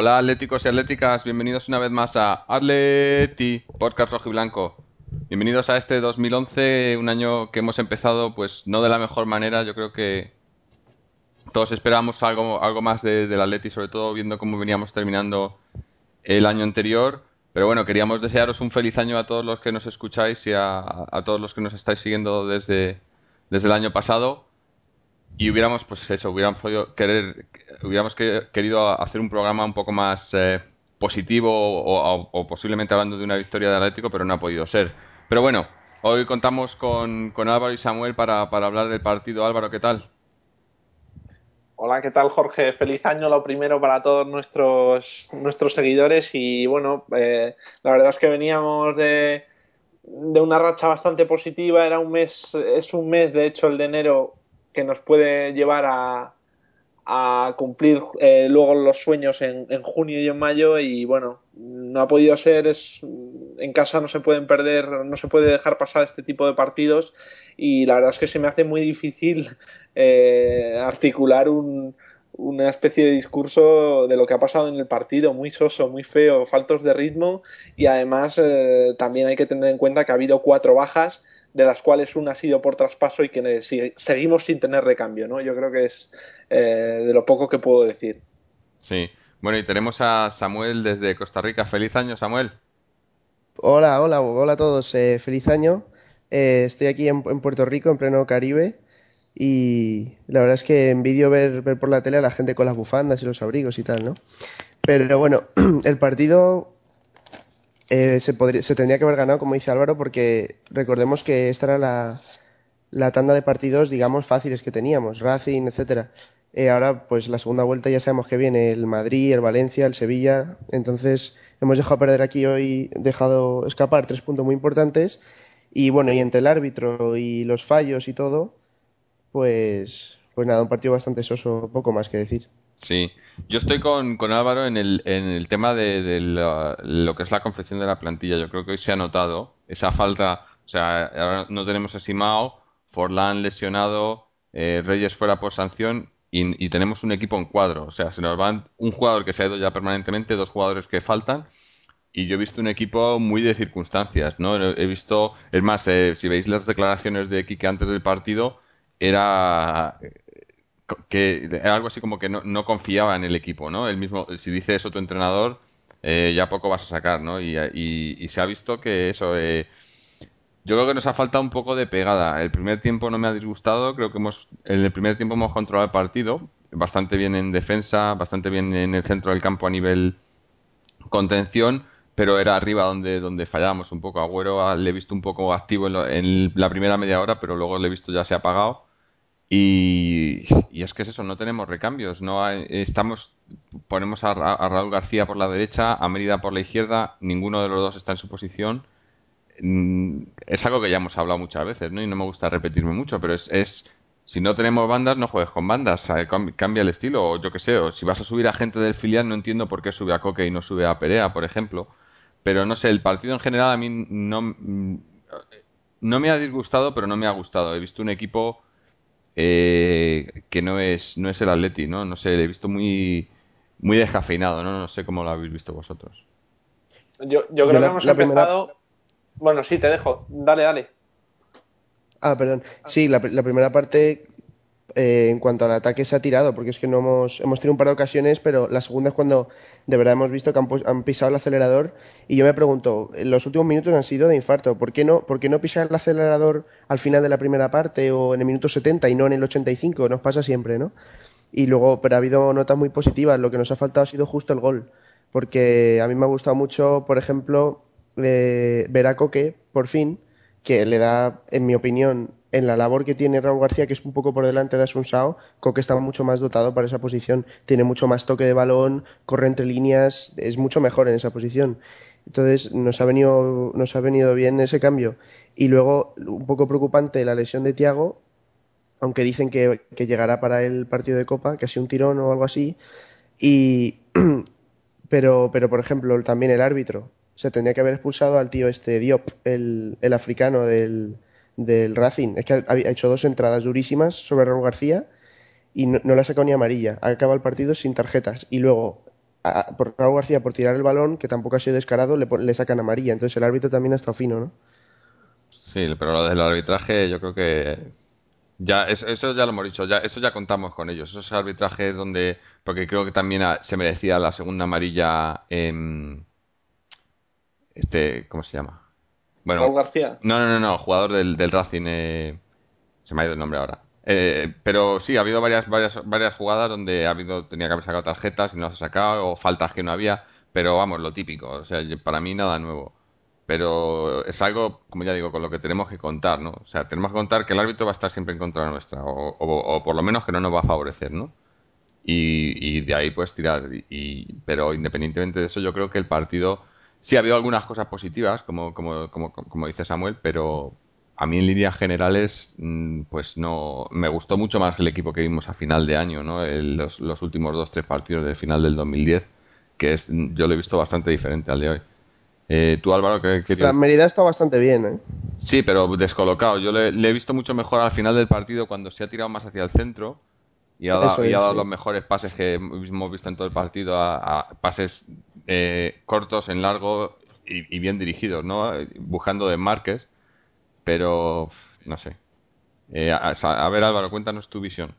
Hola atléticos y atléticas, bienvenidos una vez más a Atleti, podcast rojo y blanco. Bienvenidos a este 2011, un año que hemos empezado pues no de la mejor manera, yo creo que todos esperábamos algo, algo más de, del Atleti, sobre todo viendo cómo veníamos terminando el año anterior. Pero bueno, queríamos desearos un feliz año a todos los que nos escucháis y a, a todos los que nos estáis siguiendo desde, desde el año pasado y hubiéramos pues eso hubiéramos podido querer hubiéramos querido hacer un programa un poco más eh, positivo o, posiblemente hablando de una victoria de Atlético pero no ha podido ser. Pero bueno hoy contamos con, con Álvaro y Samuel para, para hablar del partido. Álvaro qué tal Hola, ¿qué tal Jorge? Feliz año lo primero para todos nuestros, nuestros seguidores. Y bueno, eh, la verdad es que veníamos de, de una racha bastante positiva, era un mes, es un mes de hecho el de enero que nos puede llevar a, cumplir eh, luego los sueños en, en, junio y en mayo y bueno, no ha podido ser, es, en casa no se pueden perder, no se puede dejar pasar este tipo de partidos y la verdad es que se me hace muy difícil eh, articular un, una especie de discurso de lo que ha pasado en el partido, muy soso, muy feo, faltos de ritmo y además eh, también hay que tener en cuenta que ha habido cuatro bajas de las cuales una ha sido por traspaso y que seguimos sin tener recambio, ¿no? Yo creo que es eh, de lo poco que puedo decir. Sí. Bueno, y tenemos a Samuel desde Costa Rica. Feliz año, Samuel. Hola, hola, hola a todos. Eh, feliz año. Eh, estoy aquí en, Puerto Rico, en pleno Caribe. Y la verdad es que envidio ver, ver por la tele a la gente con las bufandas y los abrigos y tal, ¿no? Pero bueno, el partido eh, se, podría, se tendría que haber ganado, como dice Álvaro, porque recordemos que esta era la, la tanda de partidos, digamos, fáciles que teníamos, Racing, etcétera. Eh, ahora, pues la segunda vuelta ya sabemos que viene el Madrid, el Valencia, el Sevilla. Entonces, hemos dejado perder aquí hoy, dejado escapar tres puntos muy importantes. Y bueno, y entre el árbitro y los fallos y todo, pues, pues nada, un partido bastante soso, poco más que decir. Sí, yo estoy con, con Álvaro en el, en el tema de, lo que es la confección de la plantilla. Yo creo que hoy se ha notado esa falta. O sea, ahora no tenemos a Simao, Forlán lesionado, eh, Reyes fuera por sanción y, tenemos un equipo en cuadro. O sea, se nos van un jugador que se ha ido ya permanentemente, dos jugadores que faltan. Y yo he visto un equipo muy de circunstancias, ¿no? He visto, es más, eh, si veis las declaraciones de Kike antes del partido, era que era algo así como que no, no, confiaba en el equipo, ¿no? El mismo, si dice eso tu entrenador, eh, ya poco vas a sacar, ¿no? Y, y, se ha visto que eso, eh, yo creo que nos ha faltado un poco de pegada. El primer tiempo no me ha disgustado, creo que hemos, en el primer tiempo hemos controlado el partido, bastante bien en defensa, bastante bien en el centro del campo a nivel contención, pero era arriba donde, donde fallábamos un poco. Agüero le he visto un poco activo en, en la primera media hora, pero luego le he visto ya se ha apagado y, es que es eso, no tenemos recambios. no estamos Ponemos a, Raúl García por la derecha, a Mérida por la izquierda, ninguno de los dos está en su posición. Mm, es algo que ya hemos hablado muchas veces, ¿no? Y no me gusta repetirme mucho, pero es, es si no tenemos bandas, no juegues con bandas, cambia el estilo, o yo qué sé, o si vas a subir a gente del filial, no entiendo por qué sube a Coque y no sube a Perea, por ejemplo. Pero no sé, el partido en general a mí no, mm, no me ha disgustado, pero no me ha gustado. He visto un equipo eh, que no es, no es el Atleti, ¿no? No sé, le he visto muy, muy descafeinado, ¿no? No sé cómo lo habéis visto vosotros. Yo, yo creo que hemos empezado... Bueno, sí, te dejo. Dale, dale. Ah, perdón. Sí, la, la primera parte eh, en cuanto al ataque se ha tirado, porque es que no hemos, hemos tenido un par de ocasiones, pero la segunda es cuando de verdad hemos visto que han, pisado el acelerador y yo me pregunto, los últimos minutos han sido de infarto, ¿por qué no, por qué no pisar el acelerador al final de la primera parte o en el minuto 70 y no en el 85? Nos pasa siempre, ¿no? Y luego, pero ha habido notas muy positivas, lo que nos ha faltado ha sido justo el gol, porque a mí me ha gustado mucho, por ejemplo, eh, ver a Coque, por fin, que le da, en mi opinión, en la labor que tiene Raúl García, que es un poco por delante de Asun Sao, Coque está mucho más dotado para esa posición, tiene mucho más toque de balón, corre entre líneas, es mucho mejor en esa posición. Entonces nos ha venido, nos ha venido bien ese cambio. Y luego, un poco preocupante, la lesión de Tiago, aunque dicen que, que llegará para el partido de Copa, que ha sido un tirón o algo así. Y, pero, pero, por ejemplo, también el árbitro. Se tendría que haber expulsado al tío este Diop, el, el africano del, del Racing. Es que ha, hecho dos entradas durísimas sobre Raúl García y no, le ha sacado ni amarilla. Acaba el partido sin tarjetas. Y luego por Raúl García por tirar el balón, que tampoco ha sido descarado, le, le sacan amarilla. Entonces el árbitro también ha estado fino, ¿no? Sí, pero lo del arbitraje yo creo que ya eso, ya lo hemos dicho, ya eso ya contamos con ellos. Esos arbitrajes donde porque creo que también se merecía la segunda amarilla en este ¿cómo se llama? Bueno, Raúl García. No, no, no, no, jugador del, del Racing eh, se me ha ido el nombre ahora. Eh, pero sí, ha habido varias, varias, varias jugadas donde ha habido, tenía que haber sacado tarjetas y no las ha sacado, o faltas que no había, pero vamos, lo típico, o sea, para mí nada nuevo. Pero es algo, como ya digo, con lo que tenemos que contar, ¿no? O sea, tenemos que contar que el árbitro va a estar siempre en contra nuestra, o, o, por lo menos que no nos va a favorecer, ¿no? Y, de ahí pues tirar. Y, pero independientemente de eso, yo creo que el partido sí ha habido algunas cosas positivas, como, como, como, como dice Samuel, pero, a mí en líneas generales, mm, pues no, me gustó mucho más el equipo que vimos a final de año, ¿no? los, los, últimos dos, tres partidos del final del 2010, que es, yo lo he visto bastante diferente al de hoy. Eh, tú, Álvaro, ¿qué, qué La Merida está bastante bien, ¿eh? Sí, pero descolocado. Yo le, he visto mucho mejor al final del partido cuando se ha tirado más hacia el centro y ha dado, los mejores pases que hemos visto en todo el partido, a, pases eh, cortos, en largo y, y, bien dirigidos, ¿no? Buscando de Márquez pero no sé. Eh, a, ver, Álvaro, cuéntanos tu visión.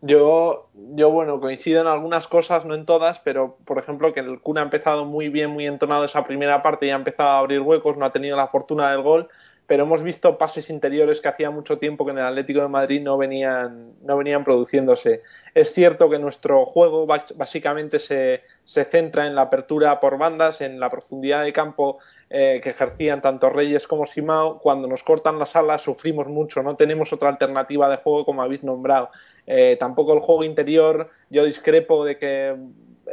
Yo, yo, bueno, coincido en algunas cosas, no en todas, pero por ejemplo que el Kun ha empezado muy bien, muy entonado esa primera parte y ha empezado a abrir huecos, no ha tenido la fortuna del gol, pero hemos visto pases interiores que hacía mucho tiempo que en el Atlético de Madrid no venían, no venían produciéndose. Es cierto que nuestro juego básicamente se, se centra en la apertura por bandas, en la profundidad de campo eh, que ejercían tanto Reyes como Simao. Cuando nos cortan las alas sufrimos mucho, no tenemos otra alternativa de juego como habéis nombrado. Eh, tampoco el juego interior, yo discrepo de que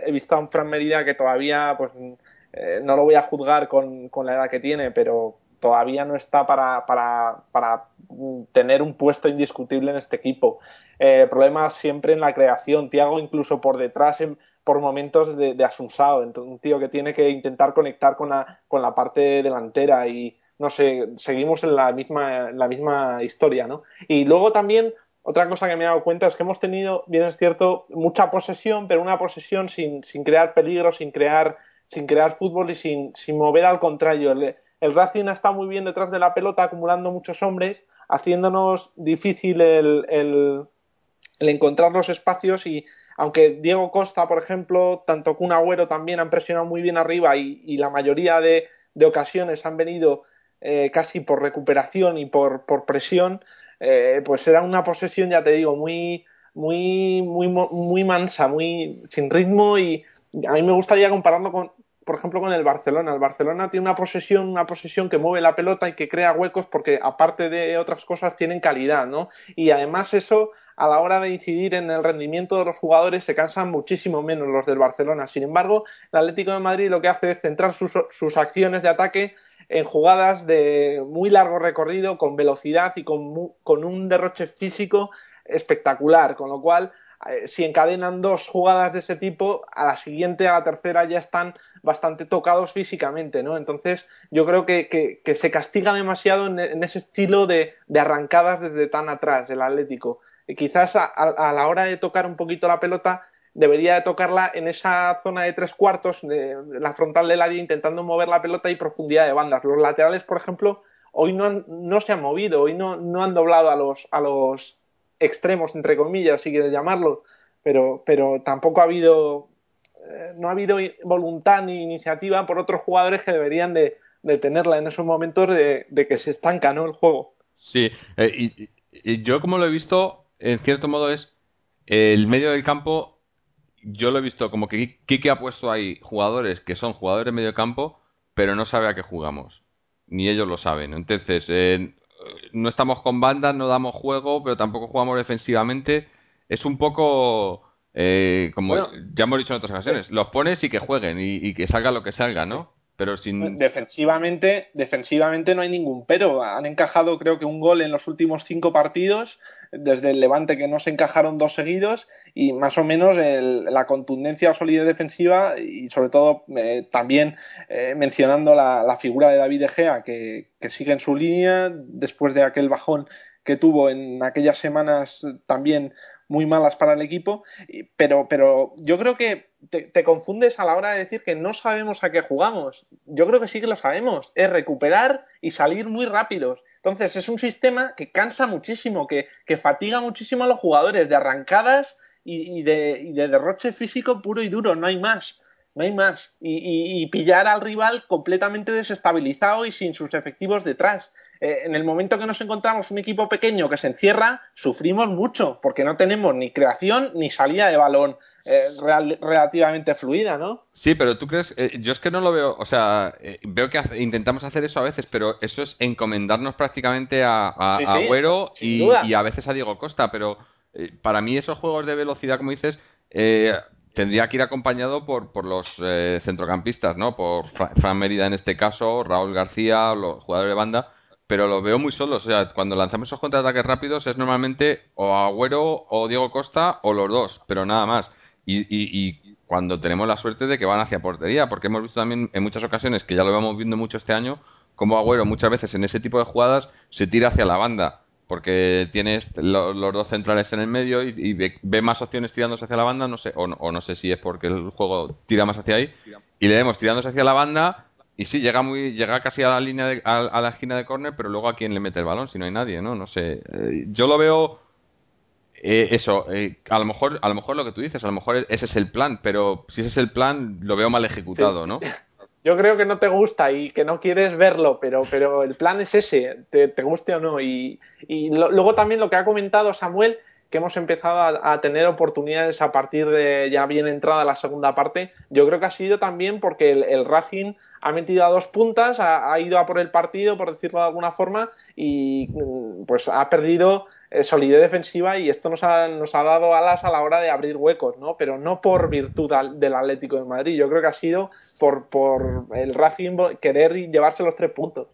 he visto a un Fran Merida que todavía, pues eh, no lo voy a juzgar con, con la edad que tiene, pero todavía no está para, para, para tener un puesto indiscutible en este equipo. Eh, problemas siempre en la creación. Tiago incluso por detrás por momentos de, de un tío que tiene que intentar conectar con la, con la parte delantera y no sé, seguimos en la misma, la misma historia, ¿no? Y luego también otra cosa que me he dado cuenta es que hemos tenido, bien es cierto, mucha posesión, pero una posesión sin, sin crear peligro, sin crear, sin crear fútbol y sin, sin mover al contrario. El Racing ha estado muy bien detrás de la pelota, acumulando muchos hombres, haciéndonos difícil el, encontrar los espacios y aunque Diego Costa, por ejemplo, tanto Kun Agüero también han presionado muy bien arriba y, la mayoría de, ocasiones han venido eh, casi por recuperación y por, por presión, eh, pues era una posesión, ya te digo, muy, muy, muy, muy mansa, muy sin ritmo y a mí me gustaría compararlo con, por ejemplo, con el Barcelona. El Barcelona tiene una posesión, una posesión que mueve la pelota y que crea huecos porque, aparte de otras cosas, tienen calidad, ¿no? Y además eso, a la hora de incidir en el rendimiento de los jugadores, se cansan muchísimo menos los del Barcelona. Sin embargo, el Atlético de Madrid lo que hace es centrar sus, sus acciones de ataque en jugadas de muy largo recorrido, con velocidad y con, con un derroche físico espectacular, con lo cual si encadenan dos jugadas de ese tipo, a la siguiente, a la tercera ya están bastante tocados físicamente, ¿no? Entonces, yo creo que, se castiga demasiado en, ese estilo de, arrancadas desde tan atrás, el Atlético. Y quizás a, la hora de tocar un poquito la pelota, debería de tocarla en esa zona de tres cuartos, de, la frontal del área, intentando mover la pelota y profundidad de bandas. Los laterales, por ejemplo, hoy no, no se han movido, hoy no, no han doblado a los, a los extremos, entre comillas, si quieres llamarlo, pero, pero tampoco ha habido eh, no ha habido voluntad ni iniciativa por otros jugadores que deberían de, tenerla en esos momentos de, que se estanca ¿no? el juego. Sí, eh, y, yo como lo he visto, en cierto modo es el medio del campo, yo lo he visto como que Kike ha puesto ahí jugadores que son jugadores de medio campo, pero no sabe a qué jugamos, ni ellos lo saben. Entonces, eh, no estamos con bandas, no damos juego, pero tampoco jugamos defensivamente. Es un poco eh, como ya hemos dicho en otras ocasiones, los pones y que jueguen y, que salga lo que salga, ¿no? Defensivamente, defensivamente no hay ningún pero. Han encajado creo que un gol en los últimos cinco partidos, desde el Levante que no se encajaron dos seguidos, y más o menos la contundencia o solidez defensiva, y sobre todo eh, también eh, mencionando la, figura de David Egea, que, que sigue en su línea, después de aquel bajón que tuvo en aquellas semanas también muy malas para el equipo, pero, pero yo creo que te, confundes a la hora de decir que no sabemos a qué jugamos. Yo creo que sí que lo sabemos, es recuperar y salir muy rápidos. Entonces es un sistema que cansa muchísimo, que, que fatiga muchísimo a los jugadores de arrancadas y, de, y de derroche físico puro y duro, no hay más no hay más. Y, pillar al rival completamente desestabilizado y sin sus efectivos detrás. Eh, en el momento que nos encontramos un equipo pequeño que se encierra, sufrimos mucho, porque no tenemos ni creación ni salida de balón eh, relativamente fluida, ¿no? Sí, pero tú crees, eh, yo es que no lo veo, o sea, veo que intentamos hacer eso a veces, pero eso es encomendarnos prácticamente a, a, Agüero y, y, a veces a Diego Costa, pero para mí esos juegos de velocidad, como dices, tendría que ir acompañado por, por los eh, centrocampistas, ¿no? Por Fran Mérida en este caso, Raúl García, los jugadores de banda, pero lo veo muy solos. O sea, cuando lanzamos esos contraataques rápidos es normalmente o Agüero o Diego Costa o los dos, pero nada más. Y, y, cuando tenemos la suerte de que van hacia portería, porque hemos visto también en muchas ocasiones, que ya lo vamos viendo mucho este año, como Agüero muchas veces en ese tipo de jugadas se tira hacia la banda porque tienes los dos centrales en el medio y, ve, más opciones tirándose hacia la banda, no sé, o no, sé si es porque el juego tira más hacia ahí, y le vemos tirándose hacia la banda y sí, llega muy llega casi a la línea a, la esquina de córner, pero luego a quién le mete el balón si no hay nadie, ¿no? No sé. Eh, yo lo veo eh, eso, eh, a lo mejor a lo mejor lo que tú dices, a lo mejor ese es el plan, pero si ese es el plan lo veo mal ejecutado, ¿no? yo creo que no te gusta y que no quieres verlo, pero, pero el plan es ese, te, guste o no. Y, luego también lo que ha comentado Samuel, que hemos empezado a, tener oportunidades a partir de ya bien entrada la segunda parte, yo creo que ha sido también porque el, Racing ha metido a dos puntas, ha, ha, ido a por el partido, por decirlo de alguna forma, y mm, pues ha perdido eh, solidez defensiva y esto nos ha, nos ha dado alas a la hora de abrir huecos, ¿no? Pero no por virtud del Atlético de Madrid, yo creo que ha sido por, por el Racing querer llevarse los tres puntos.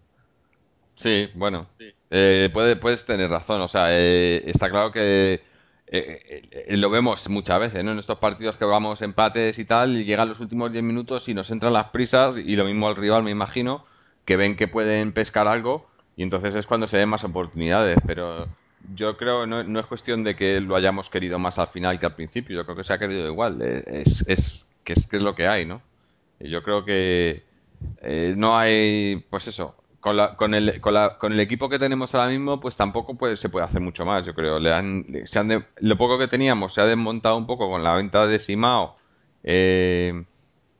Sí, bueno, eh, puedes tener razón, o sea, eh, está claro que lo vemos muchas veces. En estos partidos que vamos empates y tal, y llegan los últimos 10 minutos y nos entran las prisas, y lo mismo al rival, me imagino, que ven que pueden pescar algo, y entonces es cuando se ven más oportunidades, pero yo creo no, no es cuestión de que lo hayamos querido más al final que al principio. Yo creo que se ha querido igual. Eh, es, es, que es, que es lo que hay, ¿no? yo creo que eh, no hay, pues eso, con, la, con, el, con, la, con el equipo que tenemos ahora mismo, pues tampoco pues, se puede hacer mucho más, yo creo. Le han, se han lo poco que teníamos se ha desmontado un poco con la venta de Simao. Eh,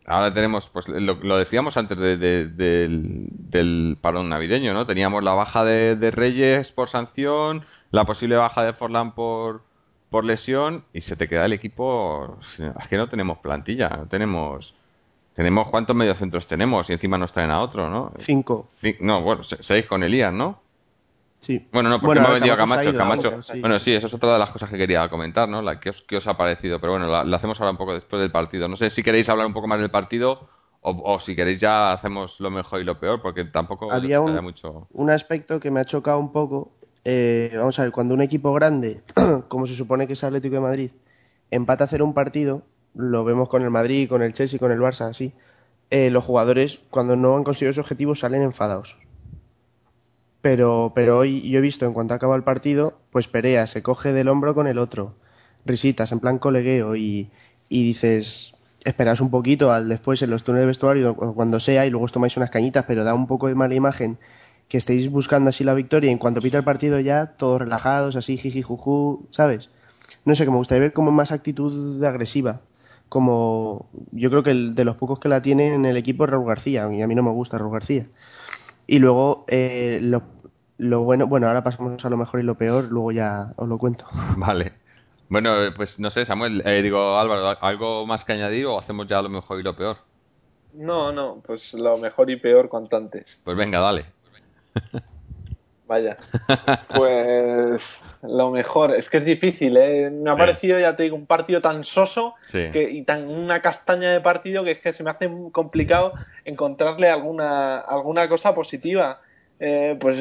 ahora tenemos, pues lo, decíamos antes del, del parón navideño, ¿no? Teníamos la baja de, de Reyes por sanción, la posible baja de Forlán por, por lesión y se te queda el equipo. Es que no tenemos plantilla, no tenemos. Tenemos cuántos mediocentros tenemos y encima nos traen a otro, ¿no? Cinco. no, bueno, seis con Elías, ¿no? Sí. Bueno, no, porque hemos vendido a Camacho. Camacho bueno, sí, eso es otra de las cosas que quería comentar, ¿no? La, ¿qué, os, os ha parecido? Pero bueno, la, hacemos ahora un poco después del partido. No sé si queréis hablar un poco más del partido o, si queréis ya hacemos lo mejor y lo peor, porque tampoco había un, mucho... un aspecto que me ha chocado un poco eh, vamos a ver, cuando un equipo grande, como se supone que es Atlético de Madrid, empata a hacer un partido, lo vemos con el Madrid, con el Chelsea, con el Barça, así, eh, los jugadores cuando no han conseguido su objetivo salen enfadados. Pero, pero hoy yo he visto, en cuanto acaba el partido, pues Perea se coge del hombro con el otro, risitas, en plan colegueo, y, y dices, esperas un poquito al después en los túneles de vestuario, cuando sea, y luego os tomáis unas cañitas, pero da un poco de mala imagen que estéis buscando así la victoria y en cuanto pita el partido ya todos relajados, así jiji juju, ¿sabes? No sé, que me gustaría ver como más actitud agresiva. Como yo creo que el, de los pocos que la tienen en el equipo es Raúl García, y a mí no me gusta Raúl García. Y luego eh, lo, lo bueno, bueno, ahora pasamos a lo mejor y lo peor, luego ya os lo cuento. Vale. Bueno, pues no sé, Samuel, eh, digo Álvaro, ¿algo más que añadir o hacemos ya lo mejor y lo peor? No, no, pues lo mejor y peor contantes. Pues venga, dale. Vaya. Pues lo mejor, es que es difícil, ¿eh? Me ha parecido, ya te digo, un partido tan soso que, y tan una castaña de partido que es que se me hace complicado encontrarle alguna, alguna cosa positiva. Eh, pues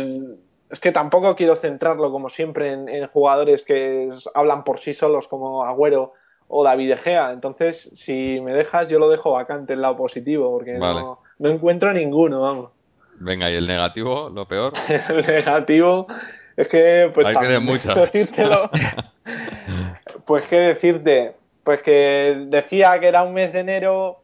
es que tampoco quiero centrarlo, como siempre, en, jugadores que hablan por sí solos, como Agüero o David Egea. Entonces, si me dejas, yo lo dejo vacante en lado positivo, porque no, no encuentro ninguno, vamos. Venga, ¿y el negativo, lo peor? el negativo es que, pues, Hay que mucho. Pues qué decirte, pues que decía que era un mes de enero,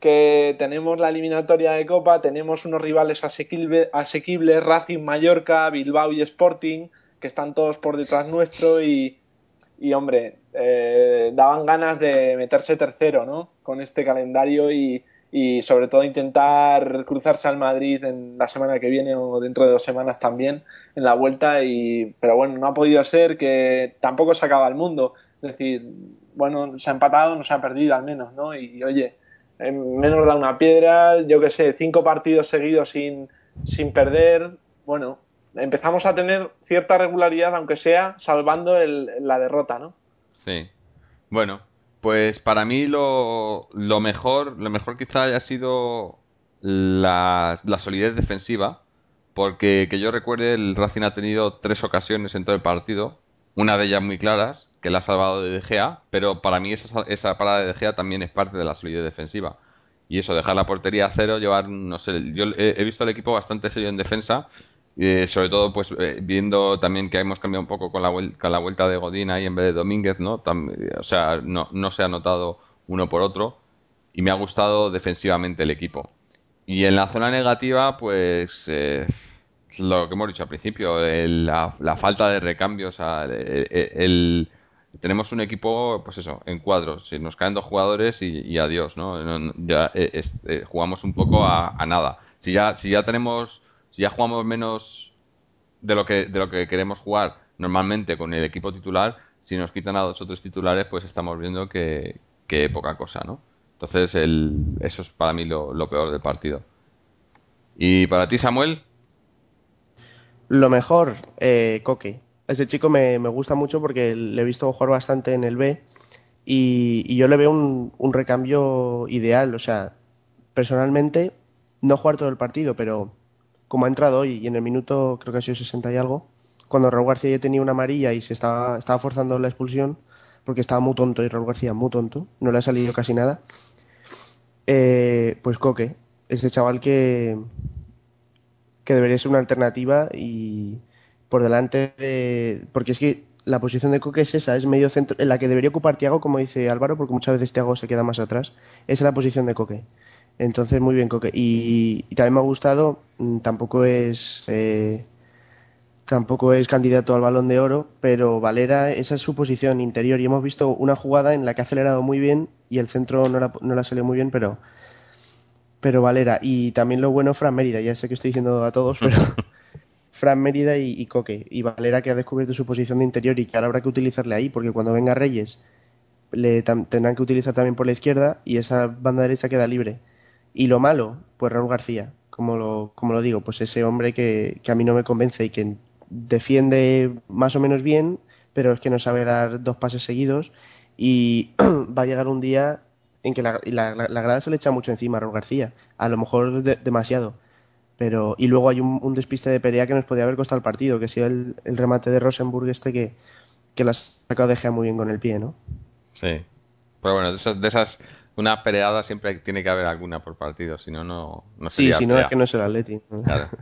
que tenemos la eliminatoria de Copa, tenemos unos rivales asequibles, asequibles Racing Mallorca, Bilbao y Sporting, que están todos por detrás nuestro y, y hombre, eh, daban ganas de meterse tercero, ¿no? Con este calendario y, y sobre todo intentar cruzarse al Madrid en la semana que viene o dentro de dos semanas también en la vuelta y pero bueno no ha podido ser que tampoco se acaba el mundo. Es decir bueno se ha empatado no se ha perdido al menos no y oye menos da una piedra yo que sé cinco partidos seguidos sin sin perder bueno empezamos a tener cierta regularidad aunque sea salvando el, la derrota no sí. Bueno pues para mí lo, lo mejor, lo mejor quizá haya sido la, la solidez defensiva, porque que yo recuerde el Racing ha tenido tres ocasiones en todo el partido, una de ellas muy claras, que la ha salvado de De Gea, pero para mí esa, esa parada de De Gea también es parte de la solidez defensiva. Y eso, dejar la portería a cero, llevar, no sé, yo he, he visto al equipo bastante serio en defensa eh, sobre todo, pues eh, viendo también que hemos cambiado un poco con la, con la vuelta de Godín ahí en vez de Domínguez, ¿no? o sea, no, no se ha notado uno por otro y me ha gustado defensivamente el equipo. Y en la zona negativa, pues eh, lo que hemos dicho al principio, la, la, falta de recambios, el, tenemos un equipo, pues eso, en cuadros, si nos caen dos jugadores y, adiós, ¿no? ya jugamos un poco a, a, nada. Si ya, si ya tenemos ya jugamos menos de lo que de lo que queremos jugar normalmente con el equipo titular, si nos quitan a dos o tres titulares, pues estamos viendo que, que poca cosa, ¿no? Entonces, el, eso es para mí lo, peor del partido. ¿Y para ti, Samuel? Lo mejor, eh, Coque. Ese chico me, me, gusta mucho porque le he visto jugar bastante en el B y, y yo le veo un, un, recambio ideal. O sea, personalmente, no jugar todo el partido, pero como ha entrado hoy y en el minuto creo que ha sido 60 y algo, cuando Raúl García ya tenía una amarilla y se estaba, forzando la expulsión, porque estaba muy tonto y Raúl García muy tonto, no le ha salido casi nada, eh, pues Coque, ese chaval que, que debería ser una alternativa y por delante de... Porque es que la posición de Coque es esa, es medio centro, en la que debería ocupar Tiago, como dice Álvaro, porque muchas veces Tiago se queda más atrás. Esa es la posición de Coque. Entonces, muy bien, Coque. Y, también me ha gustado, mm, tampoco es eh, tampoco es candidato al balón de oro, pero Valera, esa es su posición interior. Y hemos visto una jugada en la que ha acelerado muy bien y el centro no la, no la salió muy bien, pero, pero Valera. Y también lo bueno, Fran Mérida, ya sé que estoy diciendo a todos, pero Fran Mérida y, Coque. Y Valera que ha descubierto su posición de interior y que ahora habrá que utilizarle ahí, porque cuando venga Reyes le tendrán que utilizar también por la izquierda y esa banda derecha queda libre. Y lo malo, pues Raúl García, como lo, como lo digo, pues ese hombre que, que a mí no me convence y que defiende más o menos bien, pero es que no sabe dar dos pases seguidos y va a llegar un día en que la, la, la, grada se le echa mucho encima a Raúl García, a lo mejor de, demasiado. Pero, y luego hay un, despiste de Perea que nos podría haber costado el partido, que si el, remate de Rosenburg este que, que la sacado de Gea muy bien con el pie, ¿no? Sí. Pero bueno, de esas, de esas una peleada siempre tiene que haber alguna por partido, si no, no, Sí, si no es que no es el Atleti. Claro.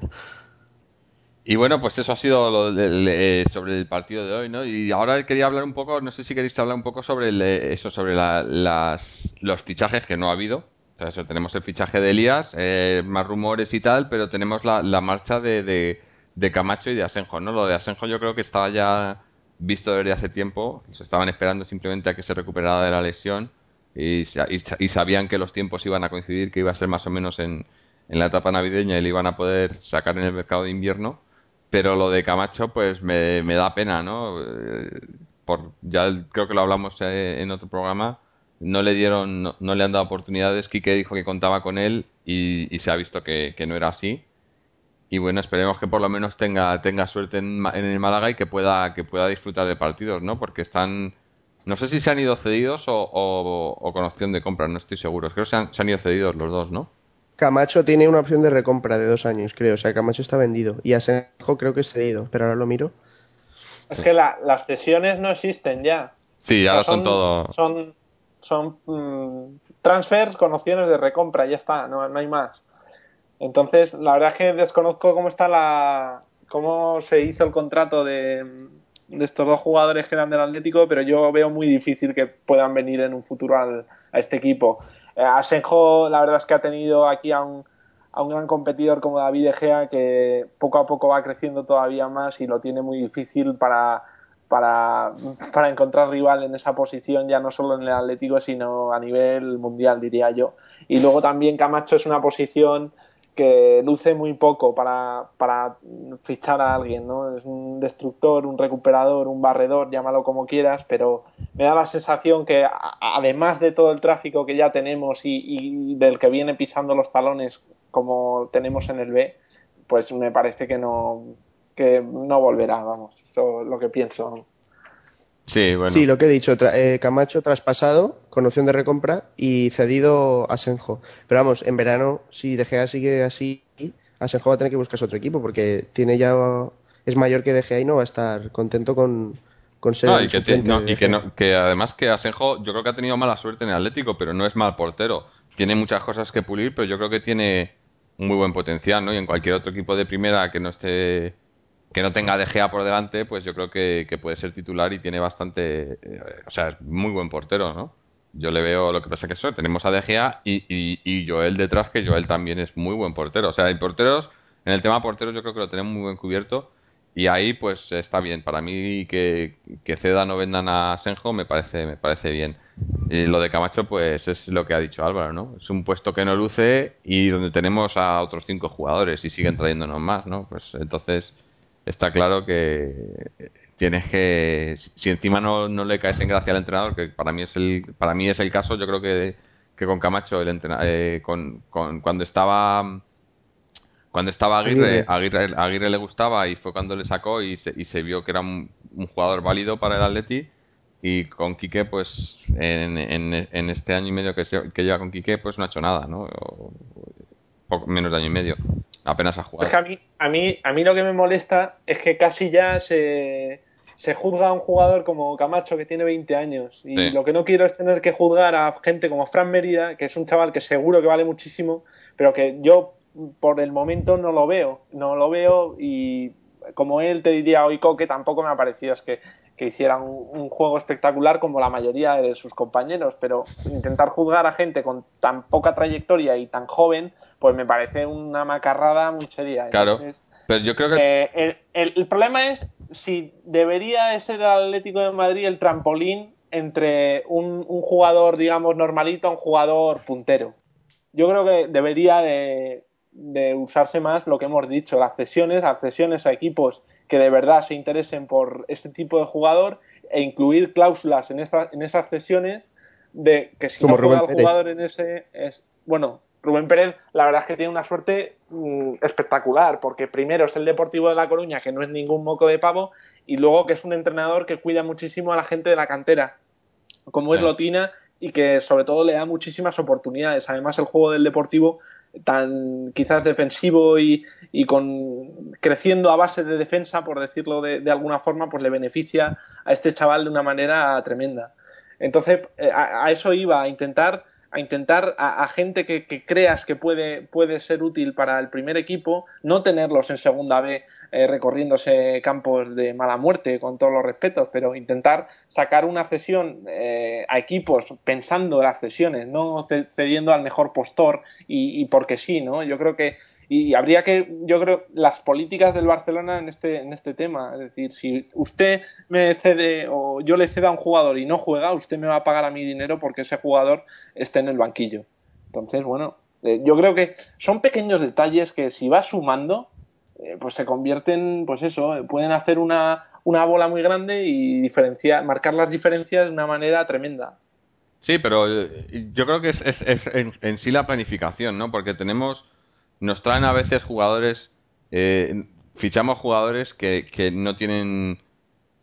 Y bueno, pues eso ha sido lo de, sobre el partido de hoy, ¿no? Y ahora quería hablar un poco, no sé si queréis hablar un poco sobre el, eso, sobre la, las, los fichajes que no ha habido. O sea, eso, tenemos el fichaje de Elías, eh, más rumores y tal, pero tenemos la, la marcha de, de, de, Camacho y de Asenjo, ¿no? Lo de Asenjo yo creo que estaba ya visto desde hace tiempo, se estaban esperando simplemente a que se recuperara de la lesión y, sabían que los tiempos iban a coincidir, que iba a ser más o menos en, en la etapa navideña y le iban a poder sacar en el mercado de invierno. Pero lo de Camacho, pues me, me da pena, ¿no? Eh, por, ya creo que lo hablamos eh, en otro programa. No le dieron, no, le han dado oportunidades. Quique dijo que contaba con él y, y se ha visto que, que, no era así. Y bueno, esperemos que por lo menos tenga, tenga suerte en, en el Málaga y que pueda, que pueda disfrutar de partidos, ¿no? Porque están, no sé si se han ido cedidos o, con opción de compra, no estoy seguro. Creo que se han, se han, ido cedidos los dos, ¿no? Camacho tiene una opción de recompra de dos años, creo. O sea, Camacho está vendido. Y Asenjo creo que es cedido, pero ahora lo miro. Es que la, las cesiones no existen ya. Sí, ahora son, son todo. Son, son mmm, transfers con opciones de recompra, ya está, no, no hay más. Entonces, la verdad es que desconozco cómo está la. cómo se hizo el contrato de de estos dos jugadores que eran del Atlético, pero yo veo muy difícil que puedan venir en un futuro al, a este equipo. Eh, Asenjo, la verdad es que ha tenido aquí a un, a un gran competidor como David Egea que poco a poco va creciendo todavía más y lo tiene muy difícil para, para, para encontrar rival en esa posición, ya no solo en el Atlético, sino a nivel mundial, diría yo. Y luego también Camacho es una posición que luce muy poco para, para fichar a alguien, ¿no? Es un destructor, un recuperador, un barredor, llámalo como quieras, pero me da la sensación que además de todo el tráfico que ya tenemos y, del que viene pisando los talones como tenemos en el B, pues me parece que no, que no volverá, vamos, eso es lo que pienso. Sí, bueno. Sí, lo que he dicho, tra- eh, Camacho traspasado con opción de recompra y cedido a Senjo. Pero vamos, en verano, si De Gea sigue así, Asenjo va a tener que buscarse otro equipo porque tiene ya es mayor que De Gea y no va a estar contento con, con ser No, el y que, no, y que, no- que además que Asenjo, yo creo que ha tenido mala suerte en el Atlético, pero no es mal portero. Tiene muchas cosas que pulir, pero yo creo que tiene un muy buen potencial, ¿no? Y en cualquier otro equipo de primera que no esté que no tenga De Gea por delante, pues yo creo que, que puede ser titular y tiene bastante, eh, o sea, es muy buen portero, ¿no? Yo le veo lo que pasa que eso, tenemos a De Gea y, y, y Joel detrás, que Joel también es muy buen portero. O sea, hay porteros, en el tema porteros yo creo que lo tenemos muy buen cubierto y ahí pues está bien. Para mí que, que Ceda no vendan a Senjo me parece, me parece bien. Y lo de Camacho pues es lo que ha dicho Álvaro, ¿no? Es un puesto que no luce y donde tenemos a otros cinco jugadores y siguen trayéndonos más, ¿no? Pues entonces está claro que tienes que si encima no, no le caes en gracia al entrenador que para mí es el para mí es el caso yo creo que, que con Camacho el entrena- eh, con, con- cuando estaba cuando estaba Aguirre, Aguirre Aguirre le gustaba y fue cuando le sacó y se, y se vio que era un, un jugador válido para el Atleti y con Quique pues en, en, en este año y medio que, se- que lleva con Quique pues no ha hecho nada ¿no? O- poco menos de año y medio apenas ha jugado Es que a mí, a mí, a mí lo que me molesta es que casi ya se, se juzga a un jugador como Camacho que tiene 20 años. Y Sí. lo que no quiero es tener que juzgar a gente como Fran Mérida, que es un chaval que seguro que vale muchísimo, pero que yo por el momento no lo veo. No lo veo y como él te diría hoy Coque, tampoco me ha parecido es que, que hiciera un, un juego espectacular como la mayoría de sus compañeros, pero intentar juzgar a gente con tan poca trayectoria y tan joven, pues me parece una macarrada muy seria. claro Entonces, pero yo creo que eh, el, el- el problema es si debería de ser el Atlético de Madrid el trampolín entre un, un jugador, digamos, normalito a un jugador puntero. Yo creo que debería de, de usarse más lo que hemos dicho, las cesiones, las cesiones a equipos que de verdad se interesen por ese tipo de jugador e incluir cláusulas en, esa- en esas cesiones de que si Como no juega Rubén el Pérez. jugador en ese es bueno Rubén Pérez la verdad es que tiene una suerte mm, espectacular porque primero es el Deportivo de La Coruña que no es ningún moco de pavo y luego que es un entrenador que cuida muchísimo a la gente de la cantera como es. Lotina y que sobre todo le da muchísimas oportunidades además el juego del Deportivo tan quizás defensivo y, y con creciendo a base de defensa por decirlo de, de alguna forma pues le beneficia a este chaval de una manera tremenda entonces, eh, a, a eso iba, a intentar, a intentar a, gente que, creas que puede, puede ser útil para el primer equipo, no tenerlos en segunda B eh, recorriéndose campos de mala muerte, con todos los respetos, pero intentar sacar una cesión eh, a equipos pensando las cesiones, no ce- cediendo al mejor postor y, y porque sí, ¿no? Yo creo que y habría que, yo creo, las políticas del Barcelona en este, en este tema. Es decir, si usted me cede o yo le cedo a un jugador y no juega, usted me va a pagar a mi dinero porque ese jugador esté en el banquillo. Entonces, bueno, eh, yo creo que son pequeños detalles que si vas sumando, eh, pues se convierten, pues eso, eh, pueden hacer una, una bola muy grande y diferenciar, marcar las diferencias de una manera tremenda. Sí, pero yo creo que es, es- en sí la planificación, ¿no? Porque tenemos, nos traen a veces jugadores, eh, fichamos jugadores que, que no tienen,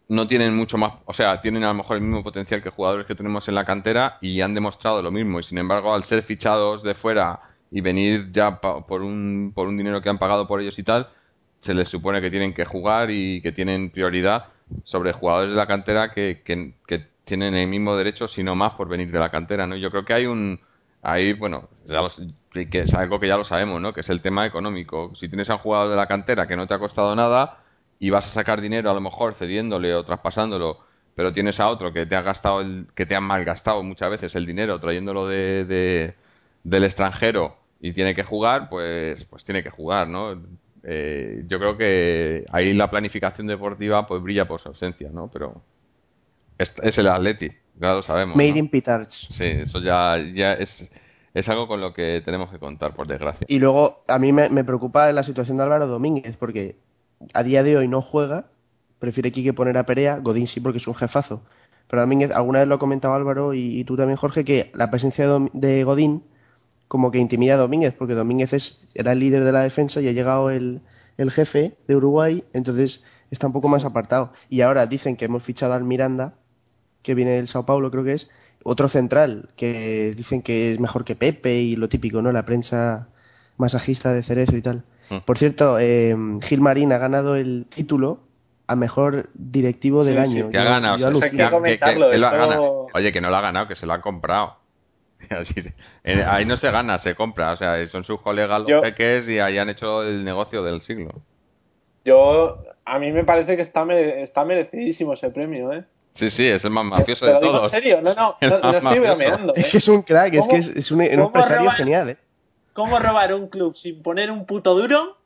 no tienen mucho más, o sea, tienen a lo mejor el mismo potencial que jugadores que tenemos en la cantera y han demostrado lo mismo. Y sin embargo, al ser fichados de fuera y venir ya por un, por un dinero que han pagado por ellos y tal, se les supone que tienen que jugar y que tienen prioridad sobre jugadores de la cantera que, que, tienen el mismo derecho, si no más, por venir de la cantera, ¿no? Yo creo que hay un... Ahí, bueno, que es algo que ya lo sabemos, ¿no? Que es el tema económico. Si tienes a un jugador de la cantera que no te ha costado nada y vas a sacar dinero a lo mejor cediéndole o traspasándolo, pero tienes a otro que te ha gastado el, que te ha malgastado muchas veces el dinero trayéndolo de, del extranjero y tiene que jugar, pues, pues tiene que jugar, ¿no? Eh, yo creo que ahí la planificación deportiva pues brilla por su ausencia, ¿no? Pero es, el Atleti, ya lo sabemos. Made in Pitarch. Sí, eso ya, ya es, es algo con lo que tenemos que contar, por desgracia. Y luego, a mí me, preocupa la situación de Álvaro Domínguez, porque a día de hoy no juega, prefiere Quique poner a Perea, Godín sí porque es un jefazo. Pero Domínguez, alguna vez lo ha comentado Álvaro y, tú también, Jorge, que la presencia de, Godín como que intimida a Domínguez, porque Domínguez es, era el líder de la defensa y ha llegado el, jefe de Uruguay, entonces está un poco más apartado. Y ahora dicen que hemos fichado al Miranda, que viene del Sao Paulo, creo que es, otro central, que dicen que es mejor que Pepe y lo típico, ¿no? La prensa masajista de Cerezo y tal. Mm. Por cierto, eh, Gil Marín ha ganado el título a mejor directivo del año. que ha ganado. Oye, que no lo ha ganado, que se lo ha comprado. ahí no se gana, se compra. O sea, son sus colegas los peques y ahí han hecho el negocio del siglo. Yo, a mí me parece que está, está merecidísimo ese premio, ¿eh? Sí, sí, es el más mafioso de todos. en serio, no, no, no, estoy bromeando. Es que es un crack, es que es, un, empresario genial, ¿eh? ¿Cómo robar un club sin poner un puto duro?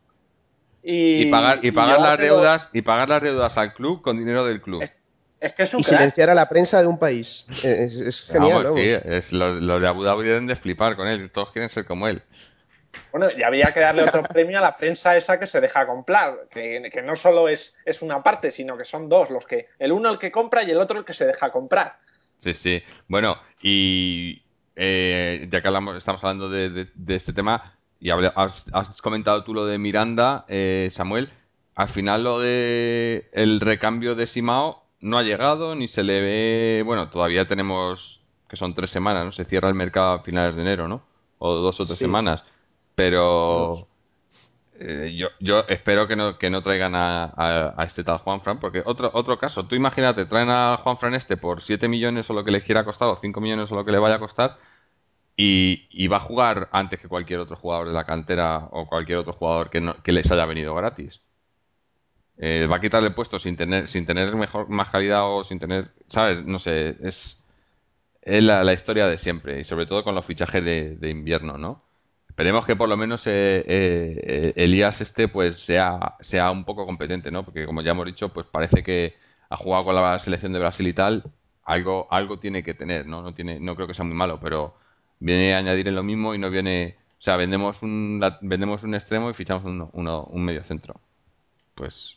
Y, pagar, y pagar las deudas y pagar las deudas al club con dinero del club. Es, que es un y silenciar a la prensa de un país. Es, genial. sí, es, los, de Abu Dhabi deben de flipar con él. Todos quieren ser como él. Bueno, y había que darle otro premio a la prensa esa que se deja comprar, que, que, no solo es, es una parte, sino que son dos, los que el uno el que compra y el otro el que se deja comprar. Sí, sí. Bueno, y eh, ya que hablamos, estamos hablando de, este tema, y has, comentado tú lo de Miranda, eh, Samuel, al final lo de el recambio de Simao no ha llegado, ni se le ve, bueno, todavía tenemos, que son tres semanas, ¿no? Se cierra el mercado a finales de enero, ¿no? O dos o tres semanas. Pero eh, yo, yo espero que no, que no traigan a, a, este tal Juan Fran, porque otro, otro caso, tú imagínate, traen a Juan Fran este por 7 millones o lo que le quiera costar, o 5 millones o lo que le vaya a costar, y, va a jugar antes que cualquier otro jugador de la cantera o cualquier otro jugador que, que les haya venido gratis. Eh, va a quitarle puesto sin tener sin tener mejor más calidad o sin tener sabes no sé es, es la, historia de siempre y sobre todo con los fichajes de, invierno no esperemos que por lo menos eh, eh, Elías este pues sea sea un poco competente no porque como ya hemos dicho pues parece que ha jugado con la selección de Brasil y tal algo algo tiene que tener no no tiene no creo que sea muy malo pero viene a añadir en lo mismo y no viene. O sea, vendemos un, vendemos un extremo y fichamos un, uno, un medio centro. Pues.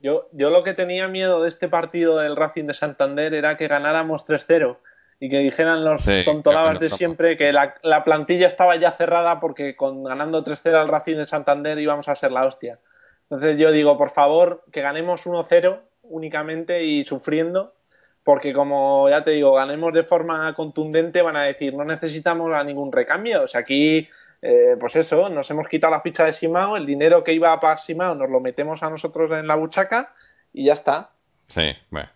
Yo, yo lo que tenía miedo de este partido del Racing de Santander era que ganáramos 3-0 y que dijeran los tontolabas de siempre que la, la, plantilla estaba ya cerrada porque con ganando 3-0 al Racing de Santander íbamos a ser la hostia. Entonces yo digo, por favor, que ganemos 1-0 únicamente y sufriendo porque como ya te digo, ganemos de forma contundente, van a decir, no necesitamos a ningún recambio. O sea, aquí, eh, pues eso, nos hemos quitado la ficha de Simao, el dinero que iba para Simao nos lo metemos a nosotros en la buchaca y ya está. Sí, bueno.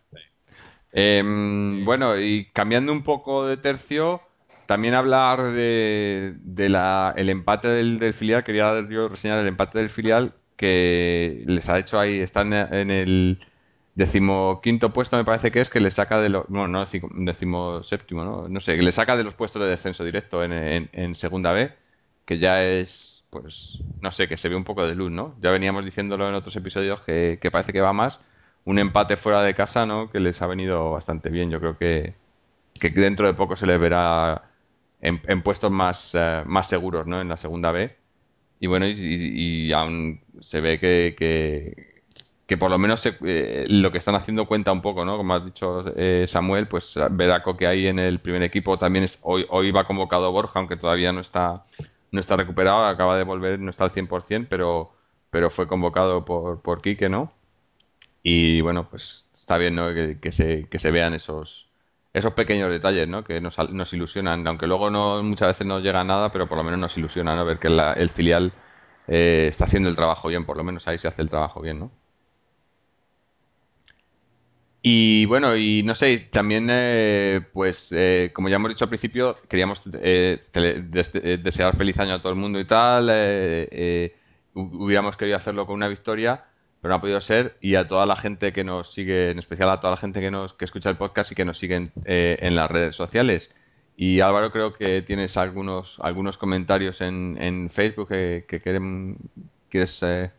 Em, bueno, y cambiando un poco de tercio, también hablar de, la, el empate del, filial, quería yo reseñar el empate del filial que les ha hecho ahí, están en el decimoquinto puesto me parece que es que le saca de los bueno no decimo séptimo no no sé que le saca de los puestos de descenso directo en, en, segunda B que ya es pues no sé que se ve un poco de luz no ya veníamos diciéndolo en otros episodios que, parece que va más un empate fuera de casa no que les ha venido bastante bien yo creo que, que dentro de poco se les verá en, puestos más eh, más seguros no en la segunda B y bueno y, aún se ve que que por lo menos eh, lo que están haciendo cuenta un poco, ¿no? Como has dicho eh, Samuel, pues Veraco que hay en el primer equipo también es hoy hoy va convocado Borja, aunque todavía no está no está recuperado, acaba de volver, no está al 100%, pero pero fue convocado por por Quique, ¿no? Y bueno, pues está bien, ¿no? Que, se que se vean esos esos pequeños detalles, ¿no? Que nos, nos ilusionan, aunque luego no muchas veces no llega a nada, pero por lo menos nos ilusiona, ¿no? Ver que el filial eh, está haciendo el trabajo bien, por lo menos ahí se hace el trabajo bien, ¿no? Y bueno, y no sé, también, eh, pues, eh, como ya hemos dicho al principio, queríamos eh, desear feliz año a todo el mundo y tal. hubiéramos querido hacerlo con una victoria, pero no ha podido ser. Y a toda la gente que nos sigue, en especial a toda la gente que nos que escucha el podcast y que nos siguen eh, en las redes sociales. Y Álvaro, creo que tienes algunos algunos comentarios en, en Facebook que, que quieren, quieres. Eh...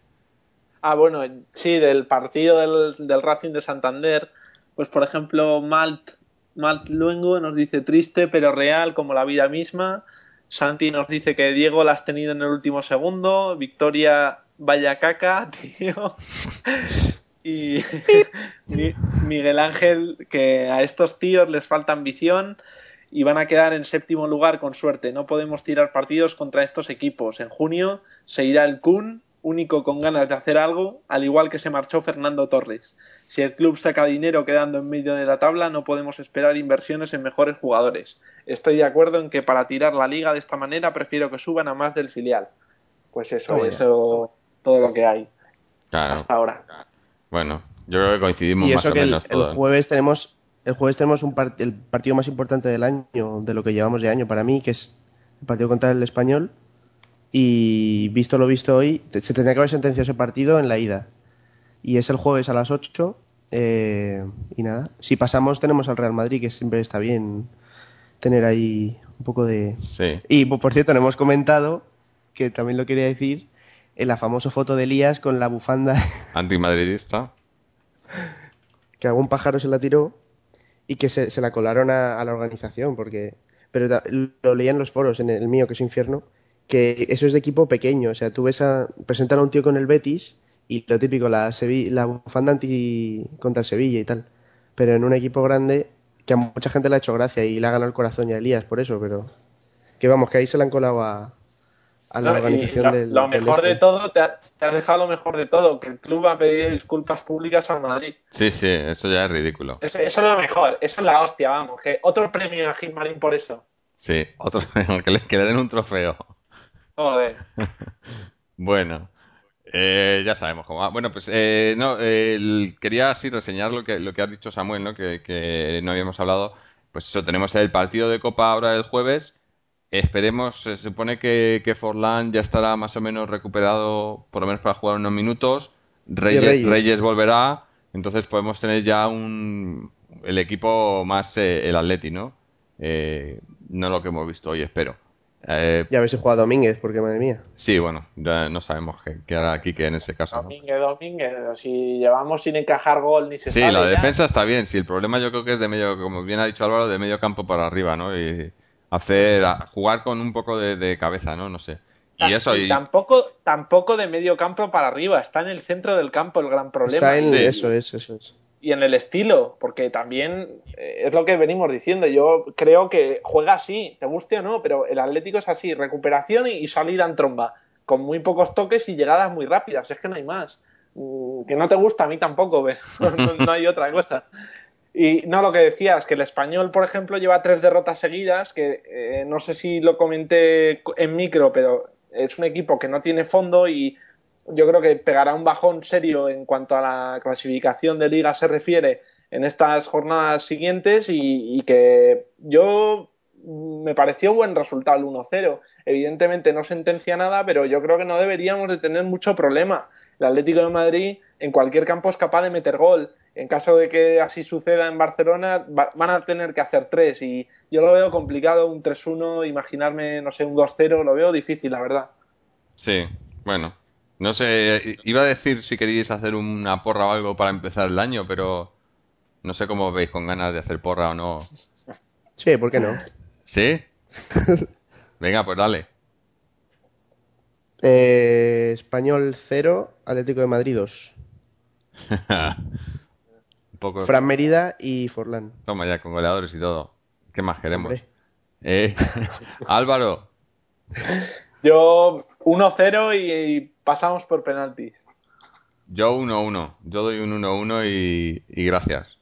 Ah, bueno, sí, del partido del, del Racing de Santander. Pues, por ejemplo, Malt, Malt Luengo nos dice triste pero real como la vida misma. Santi nos dice que Diego la has tenido en el último segundo. Victoria, vaya caca, tío. Y Miguel Ángel, que a estos tíos les falta ambición y van a quedar en séptimo lugar con suerte. No podemos tirar partidos contra estos equipos. En junio se irá el Kun, único con ganas de hacer algo, al igual que se marchó Fernando Torres. Si el club saca dinero quedando en medio de la tabla, no podemos esperar inversiones en mejores jugadores. Estoy de acuerdo en que para tirar la liga de esta manera prefiero que suban a más del filial. Pues eso, eso, todo lo que hay hasta ahora. Bueno, yo creo que coincidimos y eso más que o menos el, el jueves tenemos el jueves tenemos un part el partido más importante del año, de lo que llevamos de año para mí, que es el partido contra el español. Y visto lo visto hoy, se tendría que haber sentenciado ese partido en la ida. Y es el jueves a las 8. Eh, y nada, si pasamos tenemos al Real Madrid, que siempre está bien tener ahí un poco de... Sí. Y por cierto, no hemos comentado, que también lo quería decir, en la famosa foto de Elías con la bufanda Antimadridista. que algún pájaro se la tiró y que se, se la colaron a, a la organización, porque... Pero lo leía en los foros, en el mío, que es Infierno, que eso es de equipo pequeño. O sea, tú ves a... Presentan a un tío con el Betis y lo típico, la, Sevi- la bufanda anti contra el Sevilla y tal. Pero en un equipo grande, que a mucha gente le ha hecho gracia y le ha ganado el corazón y a Elías por eso, pero... Que vamos, que ahí se la han colado a, a la No, y organización lo, del lo del mejor este. de todo, te, ha- te has dejado lo mejor de todo, que el club ha pedido disculpas públicas al Madrid. Sí, sí, eso ya es ridículo. Eso, eso es lo mejor, eso es la hostia, vamos. Que otro premio a Gilmarín por eso. Sí, otro que le, que le den un trofeo. Joder. Bueno, eh, ya sabemos cómo va. Bueno, pues eh, no, eh, el- quería así reseñar lo que, lo que ha dicho Samuel, ¿no? Que, que no habíamos hablado. Pues eso, tenemos el partido de Copa ahora el jueves. Esperemos, se supone que, que Forlán ya estará más o menos recuperado, por lo menos para jugar unos minutos. Reyes, Reyes. Reyes volverá, entonces podemos tener ya un el equipo más eh, el Atleti, ¿no? Eh, no lo que hemos visto hoy, espero. Eh, Y a ver si juega Domínguez, porque madre mía. Sí, bueno, ya no sabemos qué, qué hará Quique en ese caso. ¿no? Domínguez, Domínguez, si llevamos sin encajar gol ni se Sí, sabe la ya. defensa está bien. Sí, el problema yo creo que es de medio, como bien ha dicho Álvaro, de medio campo para arriba, ¿no? Y hacer, a- jugar con un poco de, de cabeza, ¿no? No sé. Y eso, y Tampoco, tampoco de medio campo para arriba, está en el centro del campo el gran problema. Está en... Sí. Eso es, eso es. y en el estilo, porque también eh, es lo que venimos diciendo. Yo creo que juega así, te guste o no, pero el Atlético es así: recuperación y, y salida en tromba, con muy pocos toques y llegadas muy rápidas. Es que no hay más. Mm, Que no te gusta, a mí tampoco, pero no, no hay otra cosa. Y no, lo que decías, que el español, por ejemplo, lleva tres derrotas seguidas, que eh, no sé si lo comenté en micro, pero es un equipo que no tiene fondo y yo creo que pegará un bajón serio en cuanto a la clasificación de liga se refiere en estas jornadas siguientes y, y que yo mm, me pareció buen resultado el 1-0. Evidentemente no sentencia nada, pero yo creo que no deberíamos de tener mucho problema. El Atlético de Madrid en cualquier campo es capaz de meter gol. En caso de que así suceda en Barcelona, va- van a tener que hacer tres y yo lo veo complicado, un 3-1, imaginarme, no sé, un 2-0, lo veo difícil, la verdad. sí, bueno. No sé, iba a decir si queréis hacer una porra o algo para empezar el año, pero no sé cómo veis con ganas de hacer porra o no. Sí, ¿por qué no? ¿Sí? Venga, pues dale. Eh, Español 0, Atlético de Madrid 2. Un poco. Fran Mérida y Forlán. Toma ya, con goleadores y todo. ¿Qué más queremos? Eh, Álvaro, Yo 1-0 y, y pasamos por penaltis. yo 1-1. Yo doy un 1-1 y, y gracias.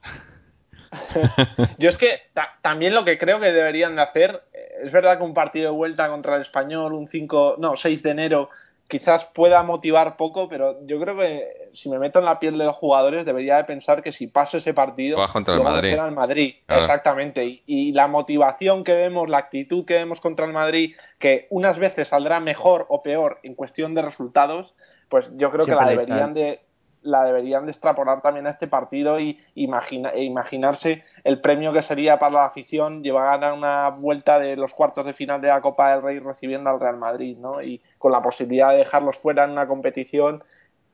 Yo es que ta- también lo que creo que deberían de hacer, eh, es verdad que un partido de vuelta contra el español, un 5, no, 6 de enero, quizás pueda motivar poco, pero yo creo que si me meto en la piel de los jugadores, debería de pensar que si paso ese partido, contra el Madrid. el Madrid. Claro. Exactamente. Y, y la motivación que vemos, la actitud que vemos contra el Madrid, que unas veces saldrá mejor o peor en cuestión de resultados, pues yo creo Siempre que la deberían de la deberían de extrapolar también a este partido y imagina, e imaginarse el premio que sería para la afición llevar a una vuelta de los cuartos de final de la Copa del Rey recibiendo al Real Madrid, ¿no? Y con la posibilidad de dejarlos fuera en una competición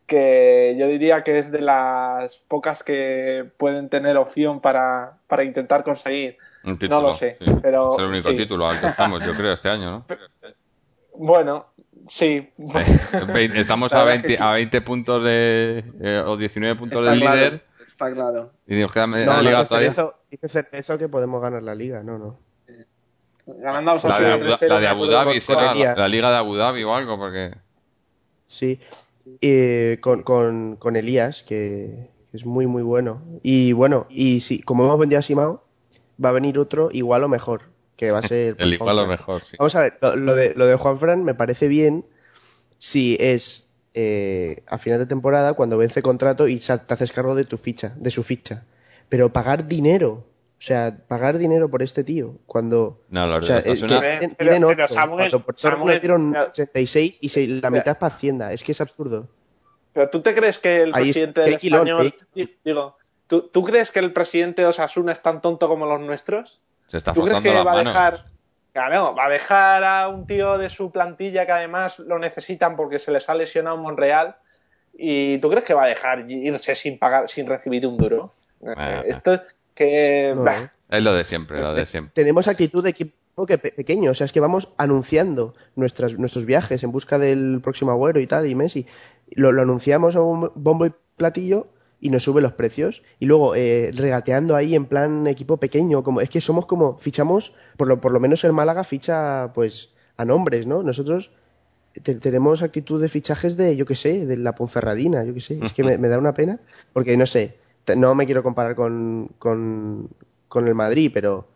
que yo diría que es de las pocas que pueden tener opción para, para intentar conseguir. no lo sé, pero... Es el único título al que estamos, yo creo, este año, ¿no? Bueno, sí. Estamos a 20, a 20 puntos de, eh, o 19 puntos del líder. Está claro. Y nos queda no, la liga todavía. Eso, dice eso que podemos ganar la liga, no, no. Ganando La de, Abu, la de Abu Dhabi será la, la liga de Abu Dhabi o algo, porque... Sí, eh, con, con, con, Elías, que, que, es muy, muy bueno. Y bueno, y si, como hemos vendido a Simao, va a venir otro igual o mejor, que va a ser... El igual o mejor, sí. Vamos a ver, lo, lo, de, lo de Juanfran me parece bien si es eh, a final de temporada cuando vence contrato y te haces cargo de tu ficha, de su ficha. Pero pagar dinero, o sea, pagar dinero por este tío, cuando... No, la o sea, verdad, es es que una- Pero- Samuel- cuando por todo Samuel, le dieron pero- 86 y se- la mitad es para Hacienda. Es que es absurdo. Pero tú te crees que el Ahí presidente del quilón, Digo, ¿tú, ¿tú crees que el presidente de Osasuna es tan tonto como los nuestros? Se está ¿Tú crees que va a dejar... Claro, va a dejar a un tío de su plantilla que además lo necesitan porque se les ha lesionado en Monreal y tú crees que va a dejar irse sin pagar, sin recibir un duro. Eh. Esto es que... No, bah, Es lo de siempre, lo de siempre. tenemos actitud de equipo que pe- pequeño, o sea, es que vamos anunciando nuestras, nuestros viajes en busca del próximo Agüero y tal, y Messi. Lo, lo anunciamos a un bombo y platillo y nos sube los precios. Y luego eh, regateando ahí en plan equipo pequeño, como es que somos como, fichamos, por lo, por lo menos el Málaga ficha pues a nombres, ¿no? Nosotros te- tenemos actitud de fichajes de, yo qué sé, de la Ponferradina, yo qué sé, es que me, me da una pena, porque no sé, no me quiero comparar con, con, con el Madrid, pero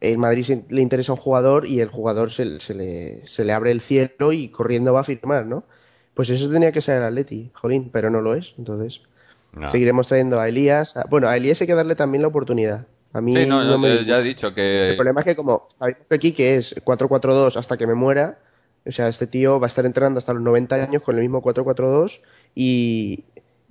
el Madrid se- le interesa un jugador y el jugador se, se le, se le abre el cielo y corriendo va a firmar, ¿no? Pues eso tenía que ser el Atleti, jolín, pero no lo es, entonces No. seguiremos trayendo a Elías. a- bueno, a Elías hay que darle también la oportunidad. A mí Sí, no, no me ya he dicho que... El problema es que como sabéis que aquí que es 4-4-2 hasta que me muera, o sea, este tío va a estar entrenando hasta los 90 años con el mismo 4-4-2 y,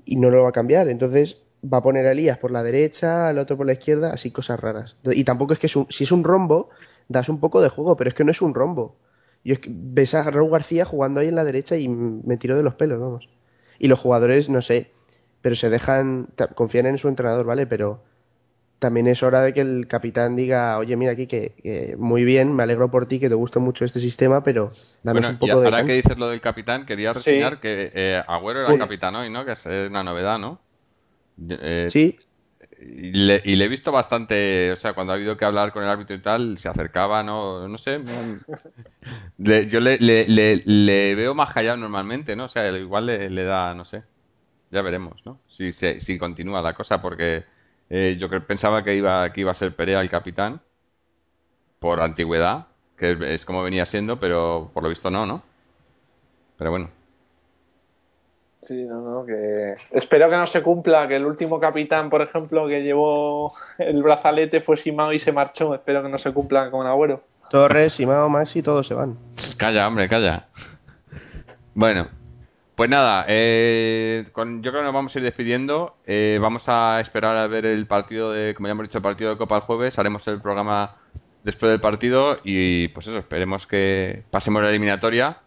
y no lo va a cambiar. Entonces va a poner a Elías por la derecha, al otro por la izquierda, así cosas raras. Y tampoco es que es un- si es un rombo, das un poco de juego, pero es que no es un rombo. Yo es que ves a Raúl García jugando ahí en la derecha y me tiro de los pelos, vamos. Y los jugadores, no sé, pero se dejan, confían en su entrenador, ¿vale? Pero también es hora de que el capitán diga, oye, mira aquí que, que muy bien, me alegro por ti, que te gusta mucho este sistema, pero danos Bueno, un y poco de ahora que cancha". dices lo del capitán, quería Sí. reseñar que eh, Agüero era Sí. el capitán hoy, ¿no? Que es una novedad, ¿no? Eh, Sí, y, le, y le he visto bastante, o sea, cuando ha habido que hablar con el árbitro y tal, se acercaba, no, no sé. le- yo le, le, le, le veo más callado normalmente, ¿no? O sea, igual le, le da, no sé. Ya veremos, ¿no? Si, se- si continúa la cosa, porque eh, yo pensaba que iba, que iba a ser Perea el capitán por antigüedad, que es, es como venía siendo, pero por lo visto no, ¿no? Pero bueno. Sí, no, no, que espero que no se cumpla, que el último capitán, por ejemplo, que llevó el brazalete fue Simao y se marchó. Espero que no se cumpla con Agüero. Torres, Simao, Maxi, todos se van. Calla, hombre, calla. Bueno, pues nada, eh, con- yo creo que nos vamos a ir despidiendo. Eh, vamos a esperar a ver el partido de, como ya hemos dicho, el partido de Copa el jueves. Haremos el programa después del partido y pues eso, esperemos que pasemos la eliminatoria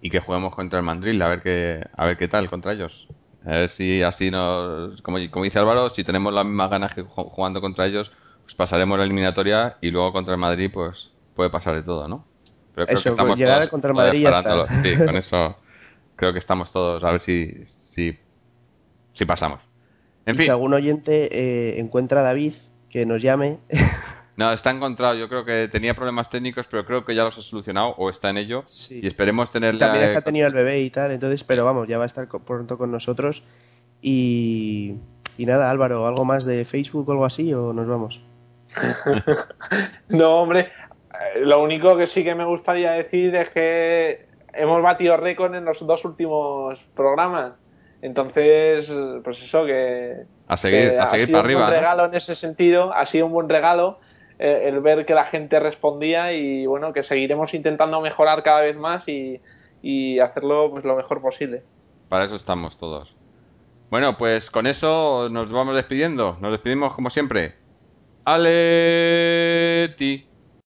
y que juguemos contra el Mandril, a ver qué, a ver qué tal contra ellos. A ver si así nos, como, como dice Álvaro, si tenemos las mismas ganas que ju- jugando contra ellos, pues pasaremos la eliminatoria y luego contra el Madrid, pues puede pasar de todo, ¿no? Pero creo Eso, que estamos con llegar todos- contra el Madrid ya está. Sí, con eso creo que estamos todos a ver si, si, si pasamos. En y fin, si algún oyente eh, encuentra a David, que nos llame. no, está encontrado. Yo creo que tenía problemas técnicos, pero creo que ya los ha solucionado o está en ello. Sí. Y esperemos tenerle. También es que ha tenido el bebé y tal, entonces, pero vamos, ya va a estar pronto con nosotros. Y, y nada, Álvaro, ¿algo más de Facebook o algo así o nos vamos? No, hombre, eh, lo único que sí que me gustaría decir es que hemos batido récord en los dos últimos programas. Entonces, pues eso, que, A seguir- que a ha seguir sido para arriba, un buen regalo en ese sentido, ha sido un buen regalo eh, el ver que la gente respondía y bueno, que seguiremos intentando mejorar cada vez más y, y hacerlo pues lo mejor posible. Para eso estamos todos. Bueno, pues con eso nos vamos despidiendo. Nos despedimos como siempre. Aleti.